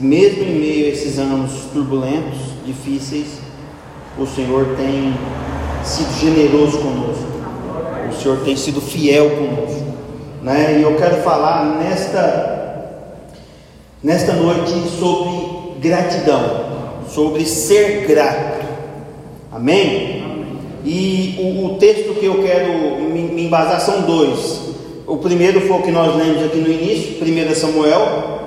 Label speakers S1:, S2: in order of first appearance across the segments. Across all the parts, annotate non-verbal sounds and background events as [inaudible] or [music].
S1: Mesmo em meio a esses anos turbulentos, difíceis, o Senhor tem sido generoso conosco. O Senhor tem sido fiel conosco. Né? E eu quero falar nesta, nesta noite sobre gratidão, sobre ser grato. Amém? E o, o texto que eu quero me, me embasar são dois. O primeiro foi o que nós lemos aqui no início, 1 Samuel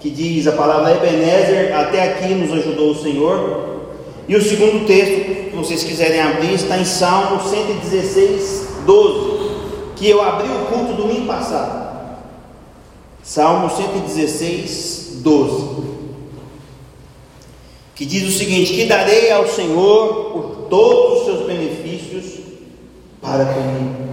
S1: que diz a palavra Ebenezer, até aqui nos ajudou o Senhor. E o segundo texto, se vocês quiserem abrir, está em Salmo 116, 12, que eu abri o culto domingo passado. Salmo 116, 12. Que diz o seguinte: Que darei ao Senhor por todos os seus benefícios para comigo.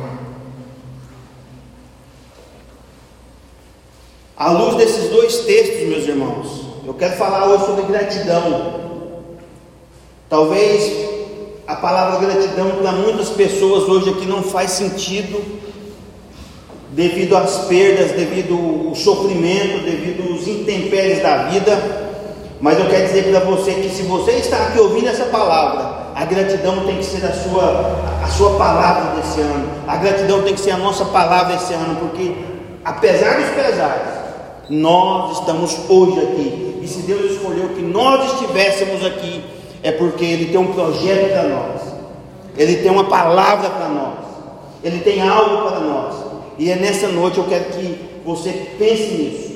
S1: À luz desses dois textos, meus irmãos, eu quero falar hoje sobre gratidão. Talvez a palavra gratidão para muitas pessoas hoje aqui não faz sentido, devido às perdas, devido ao sofrimento, devido aos intempéries da vida. Mas eu quero dizer para você que se você está aqui ouvindo essa palavra, a gratidão tem que ser a sua, a sua palavra desse ano. A gratidão tem que ser a nossa palavra desse ano, porque apesar dos pesares, nós estamos hoje aqui. E se Deus escolheu que nós estivéssemos aqui, é porque Ele tem um projeto para nós. Ele tem uma palavra para nós. Ele tem algo para nós. E é nessa noite eu quero que você pense nisso.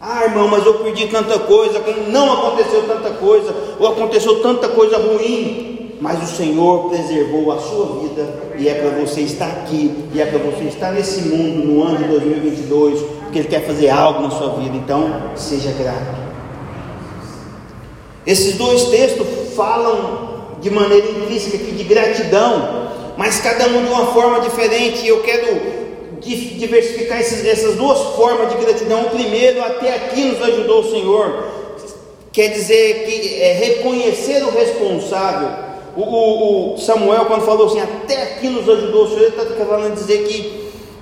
S1: Ah, irmão, mas eu perdi tanta coisa, não aconteceu tanta coisa, ou aconteceu tanta coisa ruim, mas o Senhor preservou a sua vida e é para você estar aqui, e é para você estar nesse mundo no ano de 2022, porque Ele quer fazer algo na sua vida, então seja grato. Esses dois textos falam de maneira intrínseca aqui de gratidão, mas cada um de uma forma diferente. Eu quero diversificar essas duas formas de gratidão. O primeiro, até aqui nos ajudou o Senhor, quer dizer que é reconhecer o responsável. O, o, o, Samuel, quando falou assim, até aqui nos ajudou o Senhor, ele está falando dizer que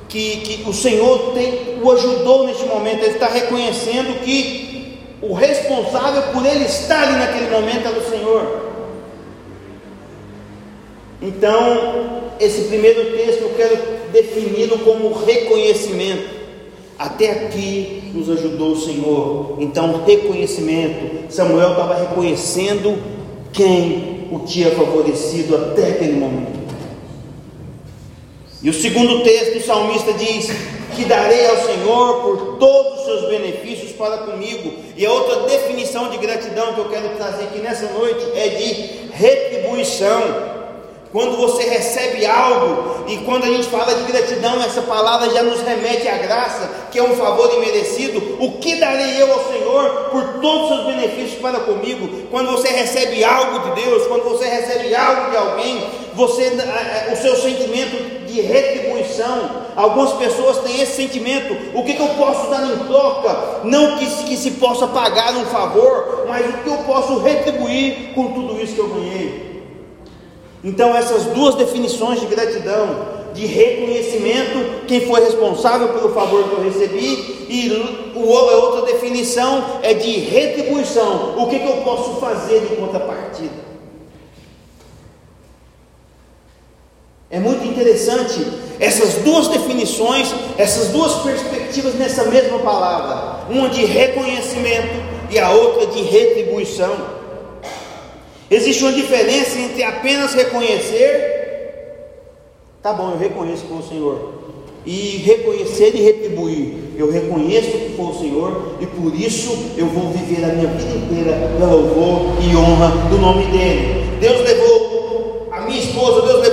S1: que, que o Senhor tem, o ajudou neste momento, ele está reconhecendo que o responsável por ele estar ali naquele momento é o Senhor. Então, esse primeiro texto eu quero defini-lo como reconhecimento. Até aqui nos ajudou o Senhor. Então, reconhecimento. Samuel estava reconhecendo quem o tinha favorecido até aquele momento. E o segundo texto, o salmista diz: Que darei ao Senhor por todos os seus benefícios para comigo. E a outra definição de gratidão que eu quero trazer aqui nessa noite é de retribuição. Quando você recebe algo, e quando a gente fala de gratidão, essa palavra já nos remete à graça, que é um favor imerecido. O que darei eu ao Senhor por todos os seus benefícios para comigo? Quando você recebe algo de Deus, quando você recebe algo de alguém, você, o seu sentimento de retribuição. Algumas pessoas têm esse sentimento: o que, que eu posso dar em troca? Não que, que se possa pagar um favor, mas o que eu posso retribuir com tudo isso que eu ganhei. Então, essas duas definições de gratidão, de reconhecimento, quem foi responsável pelo favor que eu recebi, e outra definição é de retribuição, o que, que eu posso fazer de contrapartida. É muito interessante essas duas definições, essas duas perspectivas nessa mesma palavra, uma de reconhecimento e a outra de retribuição. Existe uma diferença entre apenas reconhecer, tá bom, eu reconheço foi o Senhor, e reconhecer e retribuir. Eu reconheço que foi o Senhor e por isso eu vou viver a minha vida inteira para louvor e honra do nome dEle. Deus levou a minha esposa, Deus levou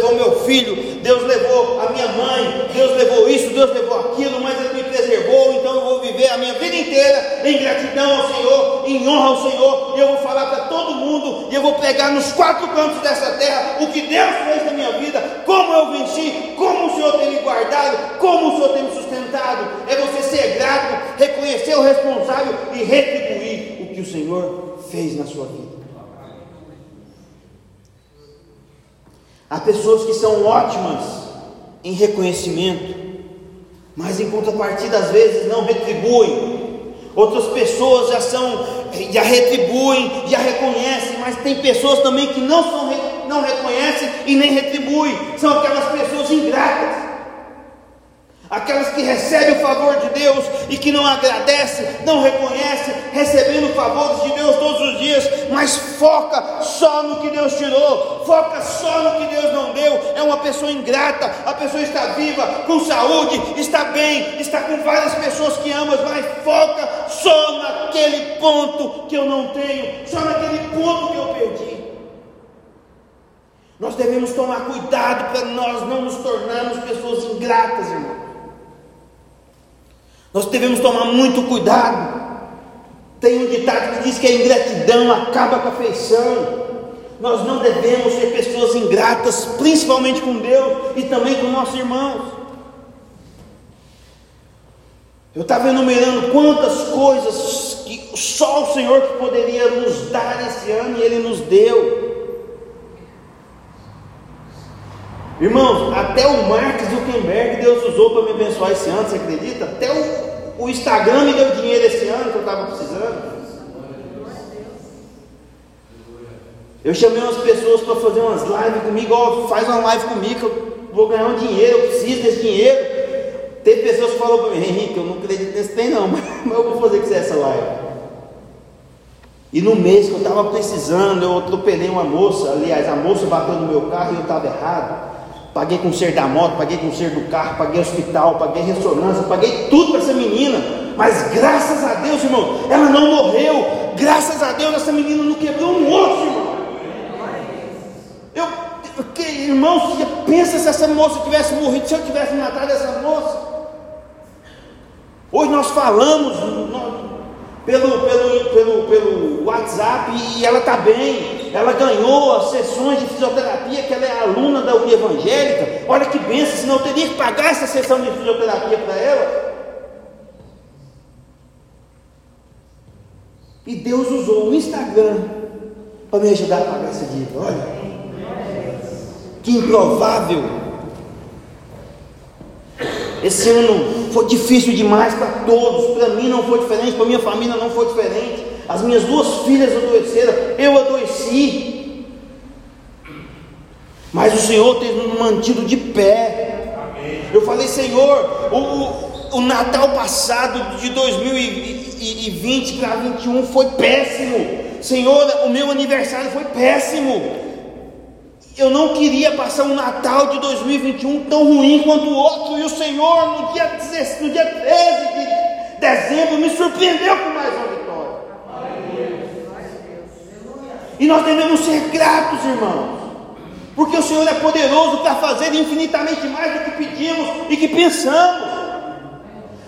S1: filho, Deus levou a minha mãe, Deus levou isso, Deus levou aquilo, mas Ele me preservou, então eu vou viver a minha vida inteira em gratidão ao Senhor, em honra ao Senhor, e eu vou falar para todo mundo, e eu vou pregar nos quatro cantos dessa terra o que Deus fez na minha vida, como eu venci, como o Senhor tem me guardado, como o Senhor tem me sustentado. É você ser grato, reconhecer o responsável e retribuir o que o Senhor fez na sua vida. Há pessoas que são ótimas em reconhecimento, mas em contrapartida às vezes não retribuem. outras pessoas já são, já retribuem, já reconhecem, mas tem pessoas também que não, são, não reconhecem e nem retribuem, são aquelas pessoas ingratas. Aquelas que recebem o favor de Deus e que não agradecem, não reconhecem, recebendo favores de Deus todos os dias, mas foca só no que Deus tirou, foca só no que Deus não deu. É uma pessoa ingrata, a pessoa está viva, com saúde, está bem, está com várias pessoas que amas, mas foca só naquele ponto que eu não tenho, só naquele ponto que eu perdi. Nós devemos tomar cuidado para nós não nos tornarmos pessoas ingratas, irmão. Nós devemos tomar muito cuidado. Tem um ditado que diz que a ingratidão acaba com a afeição. Nós não devemos ser pessoas ingratas, principalmente com Deus e também com nossos irmãos. Eu estava enumerando quantas coisas que só o Senhor poderia nos dar esse ano e Ele nos deu. Irmãos, até o Mark Zuckerberg Deus usou para me abençoar esse ano, você acredita? Até o o Instagram me deu dinheiro esse ano que eu estava precisando. Eu chamei umas pessoas para fazer umas lives comigo, ó, faz uma live comigo, que eu vou ganhar um dinheiro, eu preciso desse dinheiro. Teve pessoas que falaram para mim, Henrique, eu não acredito nesse tem não, [laughs] mas eu vou fazer com você essa live. E no mês que eu estava precisando, eu atropelei uma moça, aliás, a moça bateu no meu carro e eu estava errado. Paguei com ser da moto, paguei com ser do carro, paguei hospital, paguei ressonância, paguei tudo para essa menina. Mas graças a Deus, irmão, ela não morreu. Graças a Deus, essa menina não quebrou um osso, irmão. Eu, que, irmão, pensa se essa moça tivesse morrido, se eu tivesse matado essa moça. Hoje nós falamos pelo, pelo, pelo, pelo WhatsApp e ela está bem ela ganhou as sessões de fisioterapia, que ela é aluna da Uni Evangélica. Olha que benção, senão eu teria que pagar essa sessão de fisioterapia para ela. E Deus usou o Instagram para me ajudar a pagar essa dívida. Olha, que improvável. Esse ano foi difícil demais para todos. Para mim não foi diferente, para minha família não foi diferente. As minhas duas filhas adoeceram, eu adoeci. Mas o Senhor tem nos mantido de pé. Eu falei, Senhor, o, o Natal passado de 2020 para 2021 foi péssimo. Senhor, o meu aniversário foi péssimo. Eu não queria passar um Natal de 2021 tão ruim quanto o outro. E o Senhor, no dia, 16, no dia 13 de dezembro, me surpreendeu com mais uma E nós devemos ser gratos, irmãos, porque o Senhor é poderoso para fazer infinitamente mais do que pedimos e que pensamos.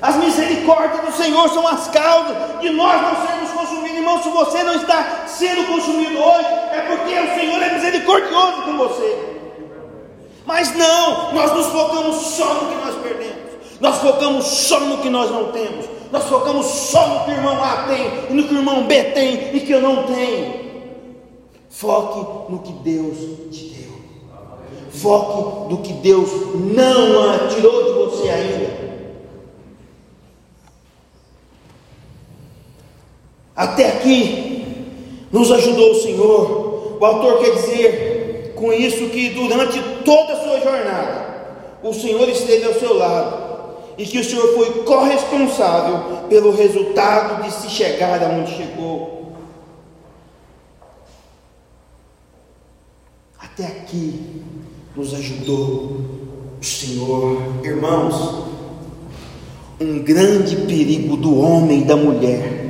S1: As misericórdias do Senhor são as causas de nós não sermos consumidos. Irmão, se você não está sendo consumido hoje, é porque o Senhor é misericordioso com você. Mas não, nós nos focamos só no que nós perdemos. Nós focamos só no que nós não temos. Nós focamos só no que o irmão A tem e no que o irmão B tem e que eu não tenho. Foque no que Deus te deu. Foque no que Deus não tirou de você ainda. Até aqui nos ajudou o Senhor. O autor quer dizer com isso que durante toda a sua jornada, o Senhor esteve ao seu lado e que o Senhor foi corresponsável pelo resultado de se chegar aonde chegou. Até aqui nos ajudou o Senhor. Irmãos, um grande perigo do homem e da mulher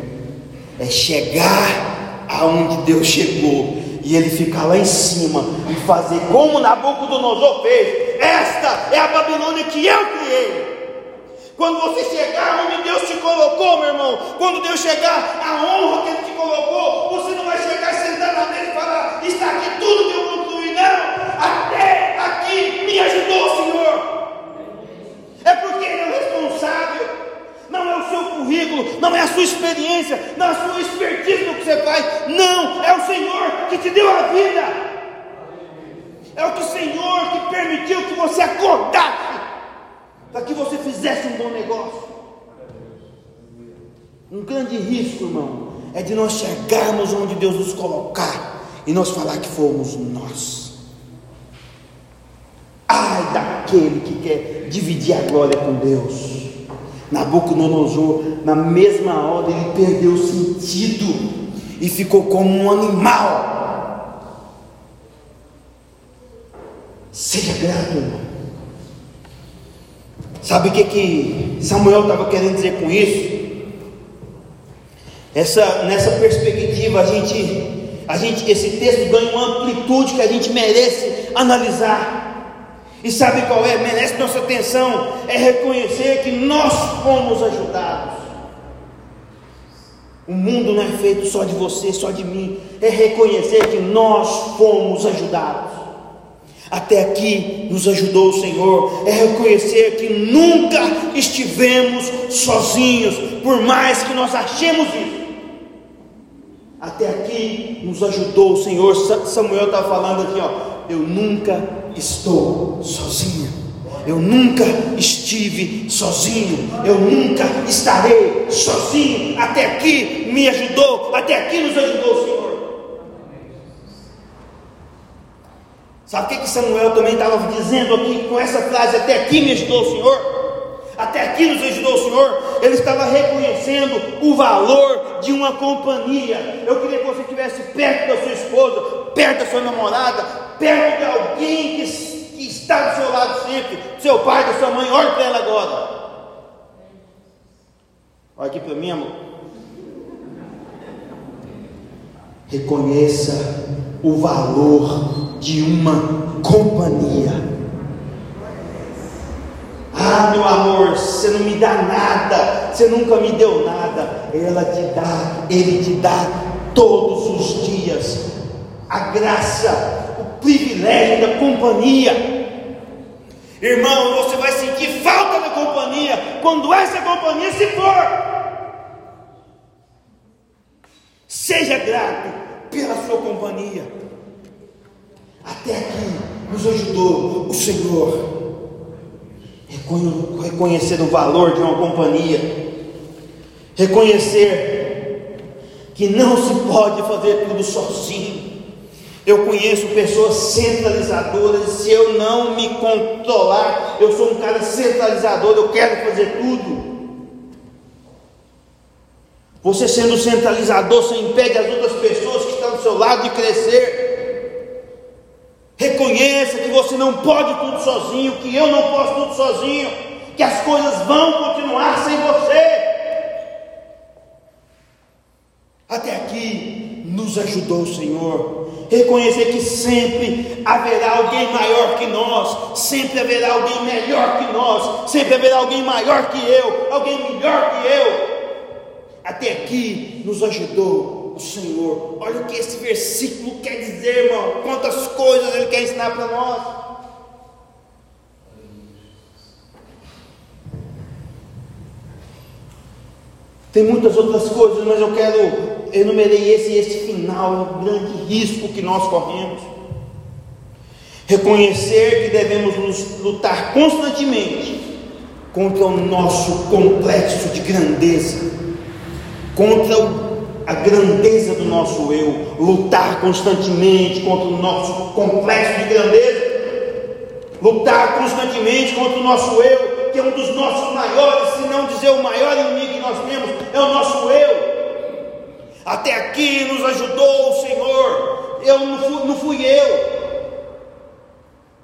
S1: é chegar aonde Deus chegou e ele ficar lá em cima e fazer como Nabucodonosor fez. Esta é a Babilônia que eu criei. Quando você chegar onde Deus te colocou, meu irmão, quando Deus chegar a honra que Ele te colocou, você não vai chegar sentar na mesa e falar: está aqui tudo que eu até aqui me ajudou Senhor. É porque Ele é o responsável. Não é o seu currículo, não é a sua experiência, não é a sua expertise no que você faz. Não, é o Senhor que te deu a vida. É o que o Senhor que permitiu que você acordasse para que você fizesse um bom negócio. Um grande risco, irmão, é de nós chegarmos onde Deus nos colocar e nós falar que fomos nós. Ai daquele que quer dividir a glória com Deus. Nabucodonosor, na mesma hora, ele perdeu o sentido e ficou como um animal. Seja grato, irmão. Sabe o que, que Samuel estava querendo dizer com isso? Essa, nessa perspectiva, a gente, a gente, esse texto ganha uma amplitude que a gente merece analisar. E sabe qual é? Merece nossa atenção é reconhecer que nós fomos ajudados. O mundo não é feito só de você, só de mim. É reconhecer que nós fomos ajudados. Até aqui nos ajudou o Senhor. É reconhecer que nunca estivemos sozinhos, por mais que nós achemos isso. Até aqui nos ajudou o Senhor. Samuel está falando aqui, ó. Eu nunca estou sozinho. Eu nunca estive sozinho, eu nunca estarei sozinho. Até aqui me ajudou, até aqui nos ajudou o Senhor. Sabe o que, que Samuel também estava dizendo aqui com essa frase? Até aqui me ajudou o Senhor. Até aqui nos ajudou o Senhor. Ele estava reconhecendo o valor de uma companhia. Eu queria que você estivesse perto da sua esposa, perto da sua namorada, perto de alguém que que está do seu lado sempre, seu pai, da sua mãe, olhe para ela agora. Olha aqui para mim, amor. Reconheça o valor de uma companhia. Ah, meu amor, você não me dá nada, você nunca me deu nada. Ela te dá, ele te dá todos os dias a graça privilégio da companhia. Irmão, você vai sentir falta da companhia quando essa companhia se for. Seja grato pela sua companhia. Até aqui nos ajudou o Senhor. Reconhecer o valor de uma companhia. Reconhecer que não se pode fazer tudo sozinho. Eu conheço pessoas centralizadoras. Se eu não me controlar, eu sou um cara centralizador. Eu quero fazer tudo. Você sendo centralizador, você impede as outras pessoas que estão do seu lado de crescer. Reconheça que você não pode tudo sozinho, que eu não posso tudo sozinho, que as coisas vão continuar sem você. Até aqui nos ajudou o Senhor reconhecer que sempre haverá alguém maior que nós, sempre haverá alguém melhor que nós, sempre haverá alguém maior que eu, alguém melhor que eu. Até aqui nos ajudou o Senhor. Olha o que esse versículo quer dizer, irmão. Quantas coisas ele quer ensinar para nós. Tem muitas outras coisas, mas eu quero enumerei esse esse final, é um grande risco que nós corremos. Reconhecer que devemos lutar constantemente contra o nosso complexo de grandeza, contra a grandeza do nosso eu, lutar constantemente contra o nosso complexo de grandeza, lutar constantemente contra o nosso eu, que é um dos nossos maiores, se não dizer o maior inimigo que nós temos, é o nosso eu. Até aqui nos ajudou o Senhor. Eu não fui, não fui eu.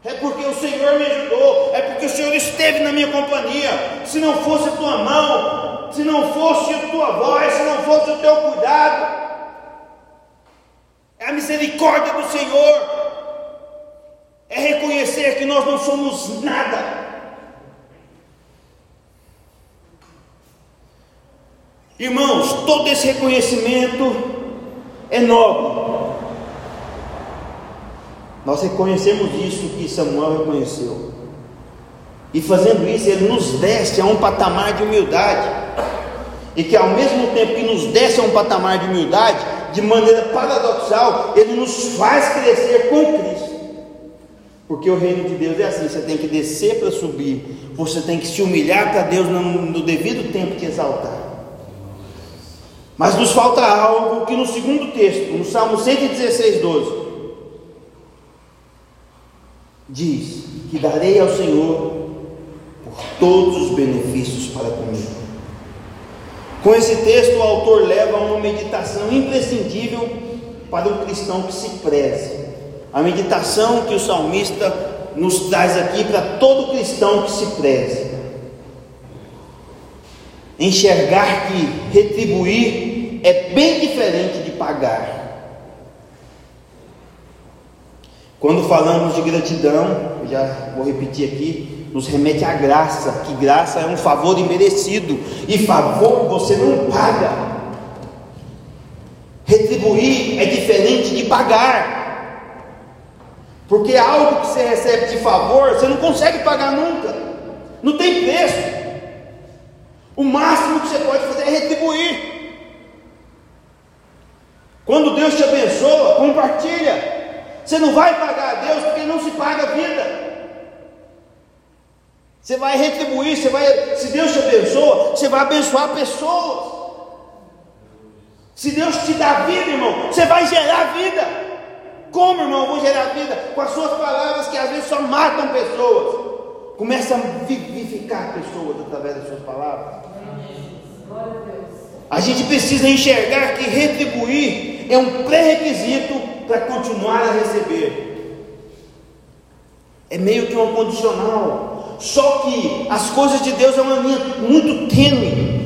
S1: É porque o Senhor me ajudou, é porque o Senhor esteve na minha companhia. Se não fosse a tua mão, se não fosse a tua voz, se não fosse o teu cuidado, é a misericórdia do Senhor, é reconhecer que nós não somos nada, Irmãos, todo esse reconhecimento é nobre. Nós reconhecemos isso que Samuel reconheceu. E fazendo isso, ele nos desce a um patamar de humildade. E que ao mesmo tempo que nos desce a um patamar de humildade, de maneira paradoxal, ele nos faz crescer com Cristo. Porque o reino de Deus é assim: você tem que descer para subir, você tem que se humilhar para Deus no, devido tempo te exaltar. Mas nos falta algo que no segundo texto, no Salmo 116, 12, diz que darei ao Senhor por todos os benefícios para comigo. Com esse texto, o autor leva a uma meditação imprescindível para um cristão que se preze. A meditação que o salmista nos traz aqui para todo cristão que se preze. Enxergar que retribuir é bem diferente de pagar. Quando falamos de gratidão, já vou repetir aqui, nos remete à graça, que graça é um favor imerecido, e favor você não paga. Retribuir é diferente de pagar. Porque algo que você recebe de favor, você não consegue pagar nunca. Não tem preço. O máximo que você pode fazer é retribuir. Quando Deus te abençoa, compartilha. Você não vai pagar a Deus porque não se paga a vida. Você vai retribuir, você vai, se Deus te abençoa, você vai abençoar pessoas. Se Deus te dá vida, irmão, você vai gerar vida. Como, irmão, eu vou gerar vida? Com as suas palavras que às vezes só matam pessoas. Começa a vivificar pessoas através das suas palavras. A gente precisa enxergar que retribuir é um pré-requisito para continuar a receber. É meio que um condicional. Só que as coisas de Deus é uma linha muito tênue.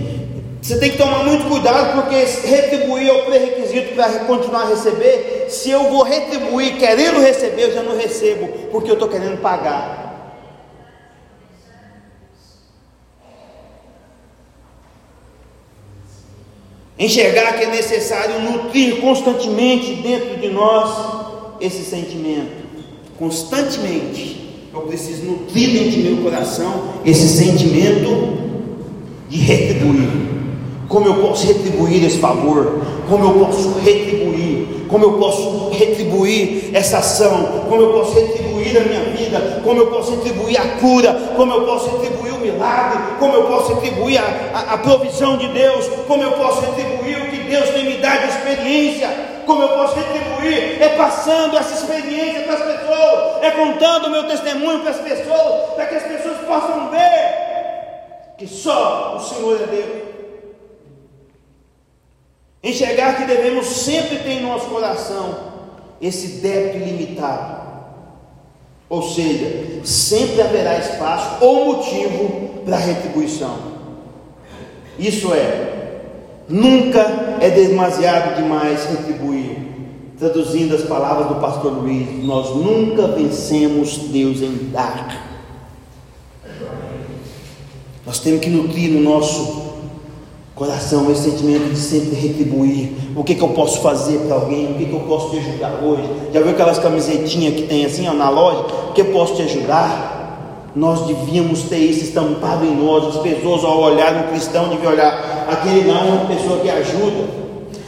S1: Você tem que tomar muito cuidado, porque retribuir é o pré-requisito para continuar a receber. Se eu vou retribuir querendo receber, eu já não recebo, porque eu estou querendo pagar. Enxergar que é necessário nutrir constantemente dentro de nós esse sentimento. Constantemente. Eu preciso nutrir dentro de meu coração esse sentimento de retribuir. Como eu posso retribuir esse favor? Como eu posso retribuir? Como eu posso retribuir essa ação? Como eu posso retribuir a minha vida? Como eu posso retribuir a cura? Como eu posso retribuir o milagre? Como eu posso retribuir a, a, a provisão de Deus? Como eu posso retribuir o que Deus tem me dado de experiência? Como eu posso retribuir? É passando essa experiência para as pessoas, é contando o meu testemunho para as pessoas, para que as pessoas possam ver que só o Senhor é Deus. Enxergar que devemos sempre ter em nosso coração esse débito ilimitado. Ou seja, sempre haverá espaço ou motivo para retribuição. Isso é, nunca é demasiado demais retribuir. Traduzindo as palavras do pastor Luiz, nós nunca vencemos Deus em dar. Nós temos que nutrir no nosso coração, esse sentimento de sempre retribuir. O que, que eu posso fazer para alguém? O que, que eu posso te ajudar hoje? Já viu aquelas camisetinhas que tem assim ó, na loja? O que eu posso te ajudar? Nós devíamos ter isso estampado em nós. As pessoas, ao olhar um cristão, deviam olhar: aquele não é uma pessoa que ajuda,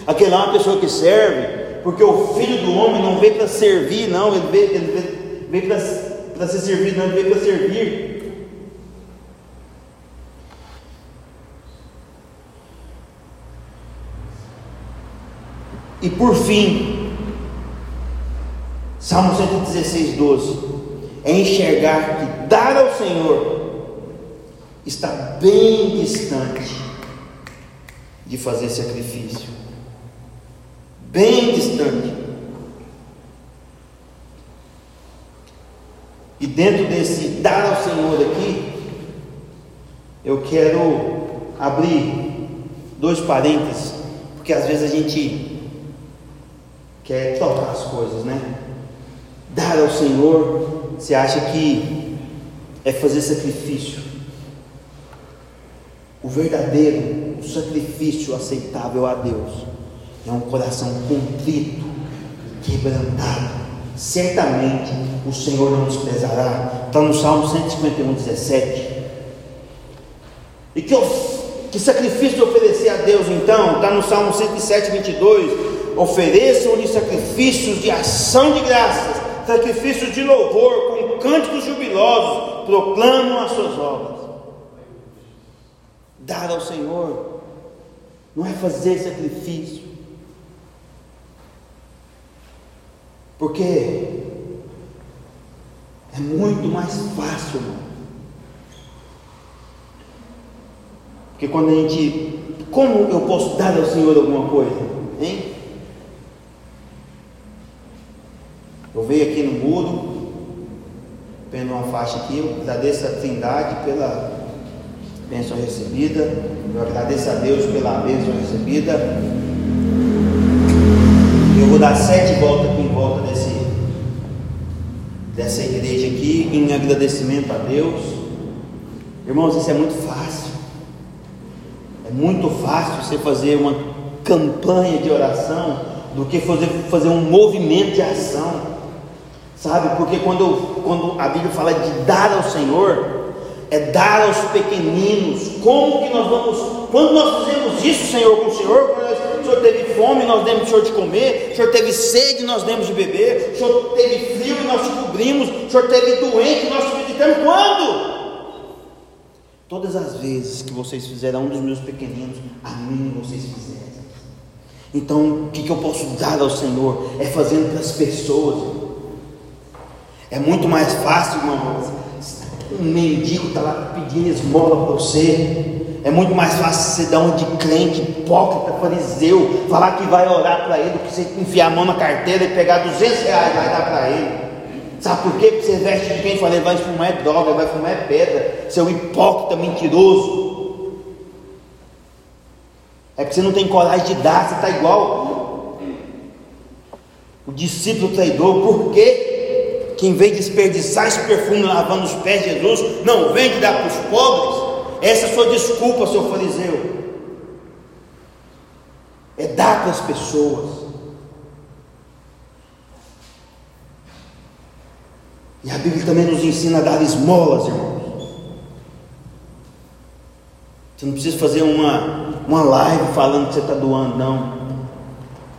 S1: aquele não é uma pessoa que serve. Porque o filho do homem não veio para servir, não, ele veio, ele veio para ser servido, não, ele veio para servir. E por fim, Salmo 116, 12, é enxergar que dar ao Senhor está bem distante de fazer sacrifício. Bem distante. E dentro desse dar ao Senhor aqui, eu quero abrir dois parênteses, porque às vezes a gente quer trocar as coisas, né? Dar ao Senhor, você acha que é fazer sacrifício. O verdadeiro, o sacrifício aceitável a Deus é um coração contrito, quebrantado. Certamente o Senhor não desprezará. Está no Salmo 151, 17. E que, que sacrifício oferecer a Deus então? Está no Salmo 107, 22 ofereçam-lhe sacrifícios de ação de graças, sacrifícios de louvor, com cânticos jubilosos, proclamam as suas obras. Dar ao Senhor não é fazer sacrifício. Porque é muito mais fácil, irmão. Porque quando a gente. Como eu posso dar ao Senhor alguma coisa? Hein? Eu veio aqui no muro, faixa aqui, eu agradeço a Trindade pela bênção recebida, eu agradeço a Deus pela bênção recebida. Eu vou dar sete voltas aqui em volta desse, dessa igreja aqui, em agradecimento a Deus. Irmãos, isso é muito fácil. É muito fácil você fazer uma campanha de oração do que fazer, fazer um movimento de ação. Sabe? Porque quando, quando a Bíblia fala de dar ao Senhor, é dar aos pequeninos. Como que nós vamos, quando nós fizemos isso, Senhor, com o Senhor, quando o Senhor teve fome, nós demos o Senhor de comer, o Senhor teve sede, nós demos de beber, o Senhor teve frio e nós cobrimos, o Senhor teve doente nós visitamos. Quando? Todas as vezes que vocês fizeram um dos meus pequeninos, a mim vocês fizeram. Então, o que, que eu posso dar ao Senhor? É fazendo para as pessoas. É muito mais fácil, irmão. Um mendigo está lá pedindo esmola para você. É muito mais fácil você dar um de crente, hipócrita, fariseu, falar que vai orar para ele, do que você enfiar a mão na carteira e pegar 200 reais e vai dar para ele. Sabe por quê? Porque você veste de quem fala, ele vai fumar é droga, vai fumar é pedra, seu hipócrita mentiroso. É porque você não tem coragem de dar, você está igual o discípulo traidor. Por quê? Que em vez de desperdiçar esse perfume lavando os pés de Jesus, não vem de dar para os pobres, essa é a sua desculpa, seu fariseu. É dar para as pessoas. E a Bíblia também nos ensina a dar esmolas, irmãos. Você não precisa fazer uma, uma live falando que você está doando, não.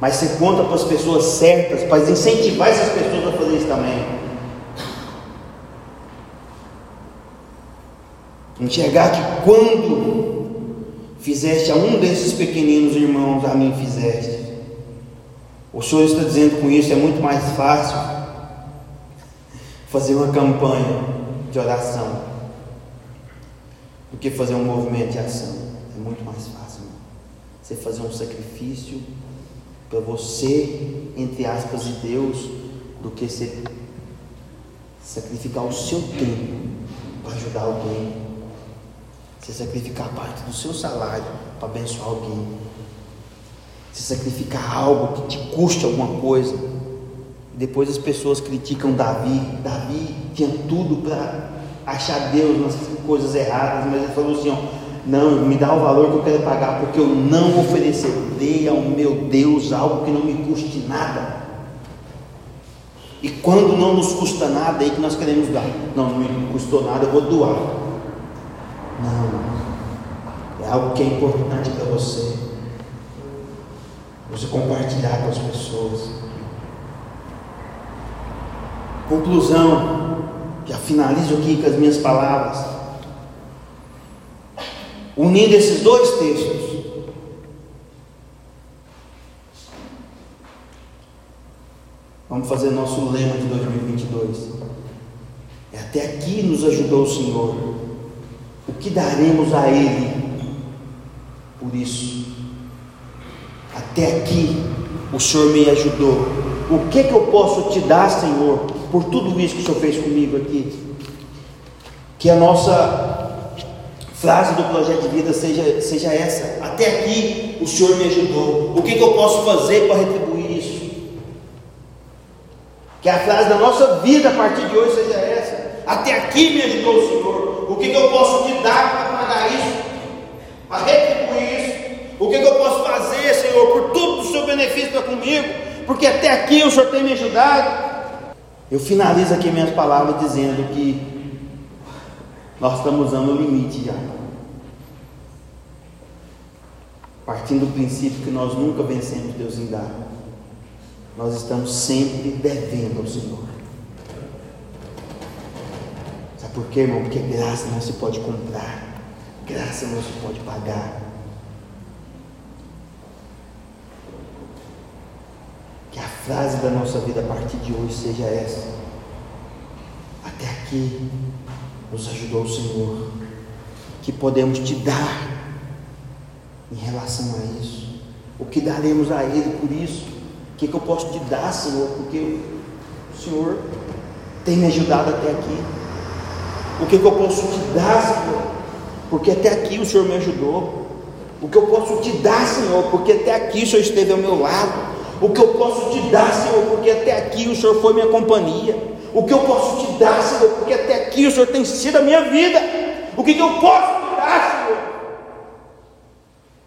S1: Mas você conta para as pessoas certas, para incentivar essas pessoas a fazer isso também. Enxergar que quando fizeste a um desses pequeninos irmãos, a mim fizeste. O Senhor está dizendo com isso, é muito mais fácil fazer uma campanha de oração do que fazer um movimento de ação. É muito mais fácil. Você fazer um sacrifício para você, entre aspas, e Deus, do que você sacrificar o seu tempo para ajudar alguém você sacrificar parte do seu salário para abençoar alguém. Você sacrificar algo que te custe alguma coisa. Depois as pessoas criticam Davi. Davi tinha tudo para achar Deus nas coisas erradas, mas ele falou assim: ó, não, me dá o valor que eu quero pagar, porque eu não oferecerei ao meu Deus algo que não me custe nada. E quando não nos custa nada, é aí que nós queremos dar. Não, não me custou nada, eu vou doar. Algo que é importante para você. Você compartilhar com as pessoas. Conclusão. Já finalizo aqui com as minhas palavras. Unindo esses dois textos. Vamos fazer nosso lema de 2022. É até aqui nos ajudou o Senhor o que daremos a Ele por isso? Até aqui o Senhor me ajudou. O que, que eu posso te dar, Senhor, por tudo isso que o Senhor fez comigo aqui? Que a nossa frase do projeto de vida seja, seja essa: Até aqui o Senhor me ajudou. O que, que eu posso fazer para retribuir isso? Que a frase da nossa vida a partir de hoje seja essa: Até aqui me ajudou o Senhor. O que, que eu posso te dar para pagar isso? Para retribuir? O que, que eu posso fazer, Senhor, por tudo o seu benefício para comigo? Porque até aqui o Senhor tem me ajudado. Eu finalizo aqui minhas palavras dizendo que nós estamos usando o limite já. Partindo do princípio que nós nunca vencemos Deus em dar. Nós estamos sempre devendo ao Senhor. Por quê, irmão? Porque graça não se pode comprar, graça não se pode pagar. Frase da nossa vida a partir de hoje seja essa: Até aqui nos ajudou o Senhor, que podemos te dar em relação a isso. O que daremos a Ele por isso? O que, que eu posso te dar, Senhor? Porque o Senhor tem me ajudado até aqui. O que, que eu posso te dar, Senhor? Porque até aqui o Senhor me ajudou. O que eu posso te dar, Senhor? Porque até aqui o Senhor esteve ao meu lado. O que eu posso te dar, Senhor? Porque até aqui o Senhor foi minha companhia. O que eu posso te dar, Senhor? Porque até aqui o Senhor tem sido a minha vida. O que, que eu posso?